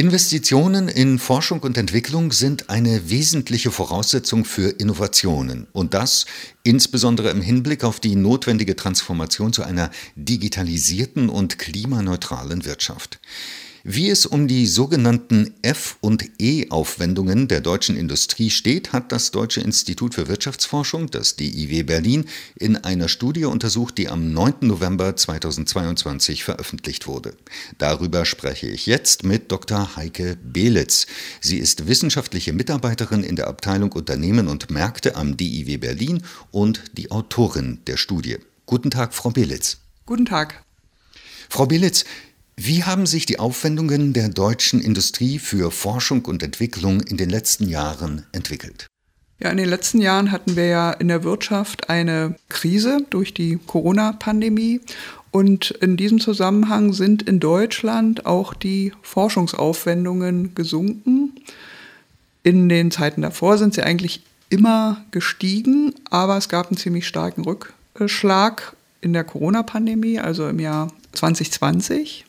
Investitionen in Forschung und Entwicklung sind eine wesentliche Voraussetzung für Innovationen und das insbesondere im Hinblick auf die notwendige Transformation zu einer digitalisierten und klimaneutralen Wirtschaft. Wie es um die sogenannten F- und E-Aufwendungen der deutschen Industrie steht, hat das Deutsche Institut für Wirtschaftsforschung, das DIW Berlin, in einer Studie untersucht, die am 9. November 2022 veröffentlicht wurde. Darüber spreche ich jetzt mit Dr. Heike Belitz. Sie ist wissenschaftliche Mitarbeiterin in der Abteilung Unternehmen und Märkte am DIW Berlin und die Autorin der Studie. Guten Tag, Frau Belitz. Guten Tag. Frau Belitz, wie haben sich die Aufwendungen der deutschen Industrie für Forschung und Entwicklung in den letzten Jahren entwickelt? Ja, in den letzten Jahren hatten wir ja in der Wirtschaft eine Krise durch die Corona-Pandemie. Und in diesem Zusammenhang sind in Deutschland auch die Forschungsaufwendungen gesunken. In den Zeiten davor sind sie eigentlich immer gestiegen, aber es gab einen ziemlich starken Rückschlag in der Corona-Pandemie, also im Jahr 2020.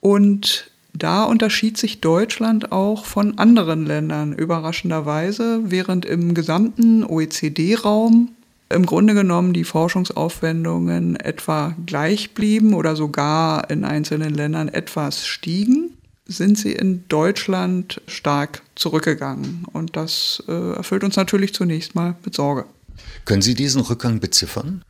Und da unterschied sich Deutschland auch von anderen Ländern überraschenderweise, während im gesamten OECD-Raum im Grunde genommen die Forschungsaufwendungen etwa gleich blieben oder sogar in einzelnen Ländern etwas stiegen, sind sie in Deutschland stark zurückgegangen. Und das äh, erfüllt uns natürlich zunächst mal mit Sorge. Können Sie diesen Rückgang beziffern?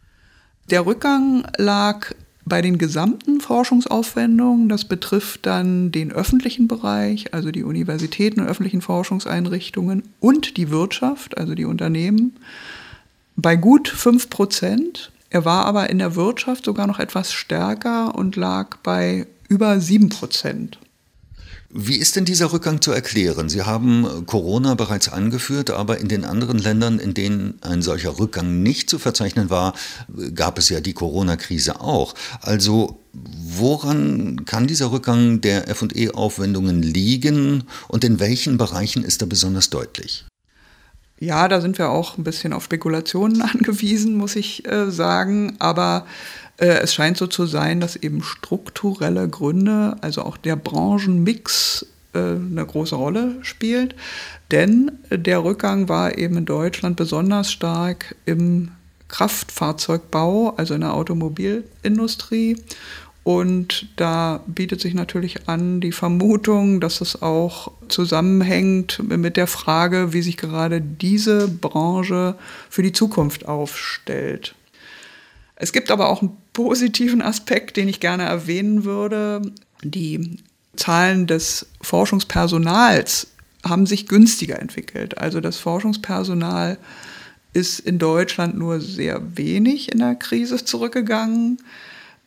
Der Rückgang lag bei den gesamten Forschungsaufwendungen, das betrifft dann den öffentlichen Bereich, also die Universitäten und öffentlichen Forschungseinrichtungen und die Wirtschaft, also die Unternehmen, bei gut 5 Prozent. Er war aber in der Wirtschaft sogar noch etwas stärker und lag bei über 7 Prozent. Wie ist denn dieser Rückgang zu erklären? Sie haben Corona bereits angeführt, aber in den anderen Ländern, in denen ein solcher Rückgang nicht zu verzeichnen war, gab es ja die Corona-Krise auch. Also woran kann dieser Rückgang der FE-Aufwendungen liegen und in welchen Bereichen ist er besonders deutlich? Ja, da sind wir auch ein bisschen auf Spekulationen angewiesen, muss ich äh, sagen. Aber äh, es scheint so zu sein, dass eben strukturelle Gründe, also auch der Branchenmix, äh, eine große Rolle spielt. Denn der Rückgang war eben in Deutschland besonders stark im Kraftfahrzeugbau, also in der Automobilindustrie. Und da bietet sich natürlich an die Vermutung, dass es auch zusammenhängt mit der Frage, wie sich gerade diese Branche für die Zukunft aufstellt. Es gibt aber auch einen positiven Aspekt, den ich gerne erwähnen würde. Die Zahlen des Forschungspersonals haben sich günstiger entwickelt. Also das Forschungspersonal ist in Deutschland nur sehr wenig in der Krise zurückgegangen.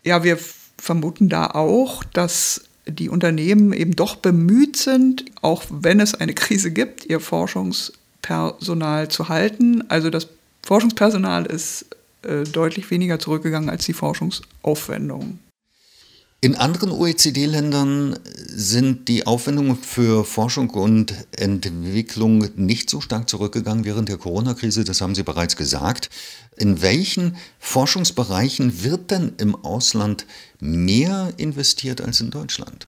Ja, wir vermuten da auch, dass die Unternehmen eben doch bemüht sind, auch wenn es eine Krise gibt, ihr Forschungspersonal zu halten. Also das Forschungspersonal ist äh, deutlich weniger zurückgegangen als die Forschungsaufwendungen. In anderen OECD-Ländern sind die Aufwendungen für Forschung und Entwicklung nicht so stark zurückgegangen während der Corona-Krise, das haben Sie bereits gesagt. In welchen Forschungsbereichen wird denn im Ausland mehr investiert als in Deutschland?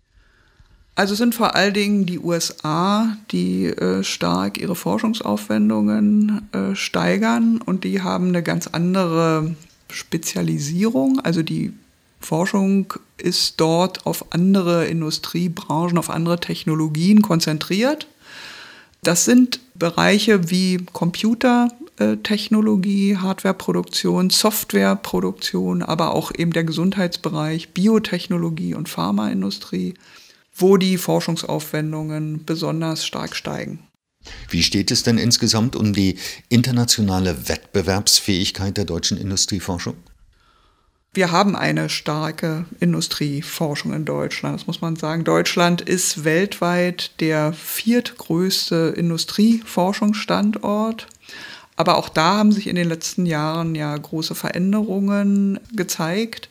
Also es sind vor allen Dingen die USA, die äh, stark ihre Forschungsaufwendungen äh, steigern und die haben eine ganz andere Spezialisierung. Also die Forschung ist dort auf andere Industriebranchen, auf andere Technologien konzentriert. Das sind Bereiche wie Computertechnologie, Hardwareproduktion, Softwareproduktion, aber auch eben der Gesundheitsbereich, Biotechnologie und Pharmaindustrie wo die Forschungsaufwendungen besonders stark steigen. Wie steht es denn insgesamt um die internationale Wettbewerbsfähigkeit der deutschen Industrieforschung? Wir haben eine starke Industrieforschung in Deutschland, das muss man sagen. Deutschland ist weltweit der viertgrößte Industrieforschungsstandort. Aber auch da haben sich in den letzten Jahren ja große Veränderungen gezeigt.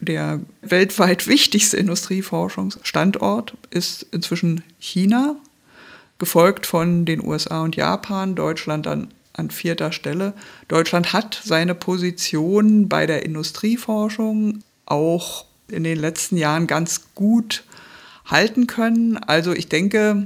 Der weltweit wichtigste Industrieforschungsstandort ist inzwischen China, gefolgt von den USA und Japan, Deutschland an, an vierter Stelle. Deutschland hat seine Position bei der Industrieforschung auch in den letzten Jahren ganz gut halten können. Also ich denke,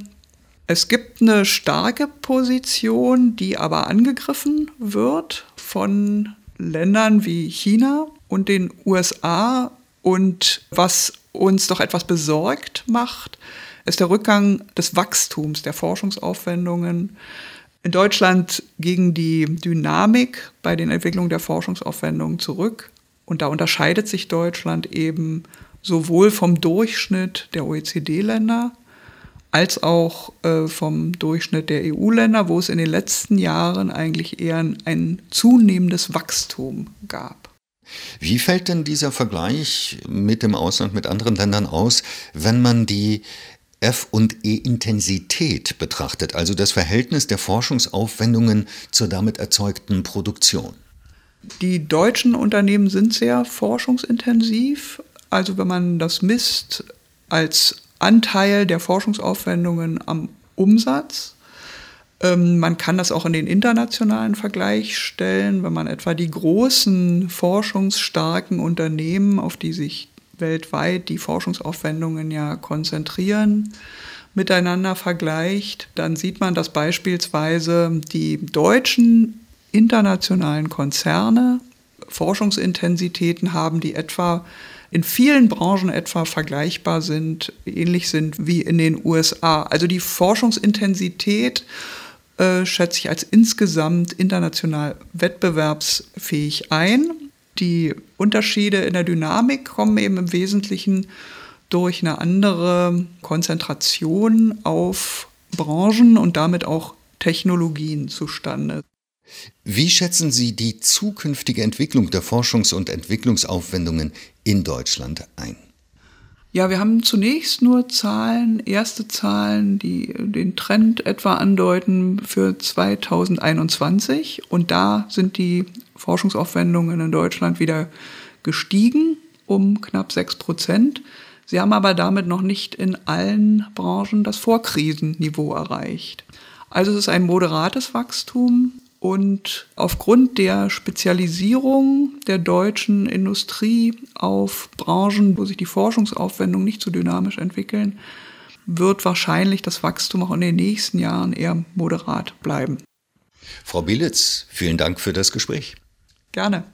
es gibt eine starke Position, die aber angegriffen wird von Ländern wie China und den USA. Und was uns doch etwas besorgt macht, ist der Rückgang des Wachstums der Forschungsaufwendungen. In Deutschland ging die Dynamik bei den Entwicklungen der Forschungsaufwendungen zurück. Und da unterscheidet sich Deutschland eben sowohl vom Durchschnitt der OECD-Länder als auch äh, vom Durchschnitt der EU-Länder, wo es in den letzten Jahren eigentlich eher ein, ein zunehmendes Wachstum gab. Wie fällt denn dieser Vergleich mit dem Ausland, mit anderen Ländern aus, wenn man die F- und E-Intensität betrachtet, also das Verhältnis der Forschungsaufwendungen zur damit erzeugten Produktion? Die deutschen Unternehmen sind sehr forschungsintensiv. Also wenn man das misst als Anteil der Forschungsaufwendungen am Umsatz. Ähm, man kann das auch in den internationalen Vergleich stellen, wenn man etwa die großen forschungsstarken Unternehmen, auf die sich weltweit die Forschungsaufwendungen ja konzentrieren, miteinander vergleicht, dann sieht man, dass beispielsweise die deutschen internationalen Konzerne Forschungsintensitäten haben, die etwa in vielen Branchen etwa vergleichbar sind, ähnlich sind wie in den USA. Also die Forschungsintensität äh, schätze ich als insgesamt international wettbewerbsfähig ein. Die Unterschiede in der Dynamik kommen eben im Wesentlichen durch eine andere Konzentration auf Branchen und damit auch Technologien zustande. Wie schätzen Sie die zukünftige Entwicklung der Forschungs- und Entwicklungsaufwendungen in Deutschland ein? Ja, wir haben zunächst nur Zahlen, erste Zahlen, die den Trend etwa andeuten für 2021. Und da sind die Forschungsaufwendungen in Deutschland wieder gestiegen um knapp sechs Prozent. Sie haben aber damit noch nicht in allen Branchen das Vorkrisenniveau erreicht. Also es ist ein moderates Wachstum, und aufgrund der Spezialisierung der deutschen Industrie auf Branchen, wo sich die Forschungsaufwendungen nicht so dynamisch entwickeln, wird wahrscheinlich das Wachstum auch in den nächsten Jahren eher moderat bleiben. Frau Bielitz, vielen Dank für das Gespräch. Gerne.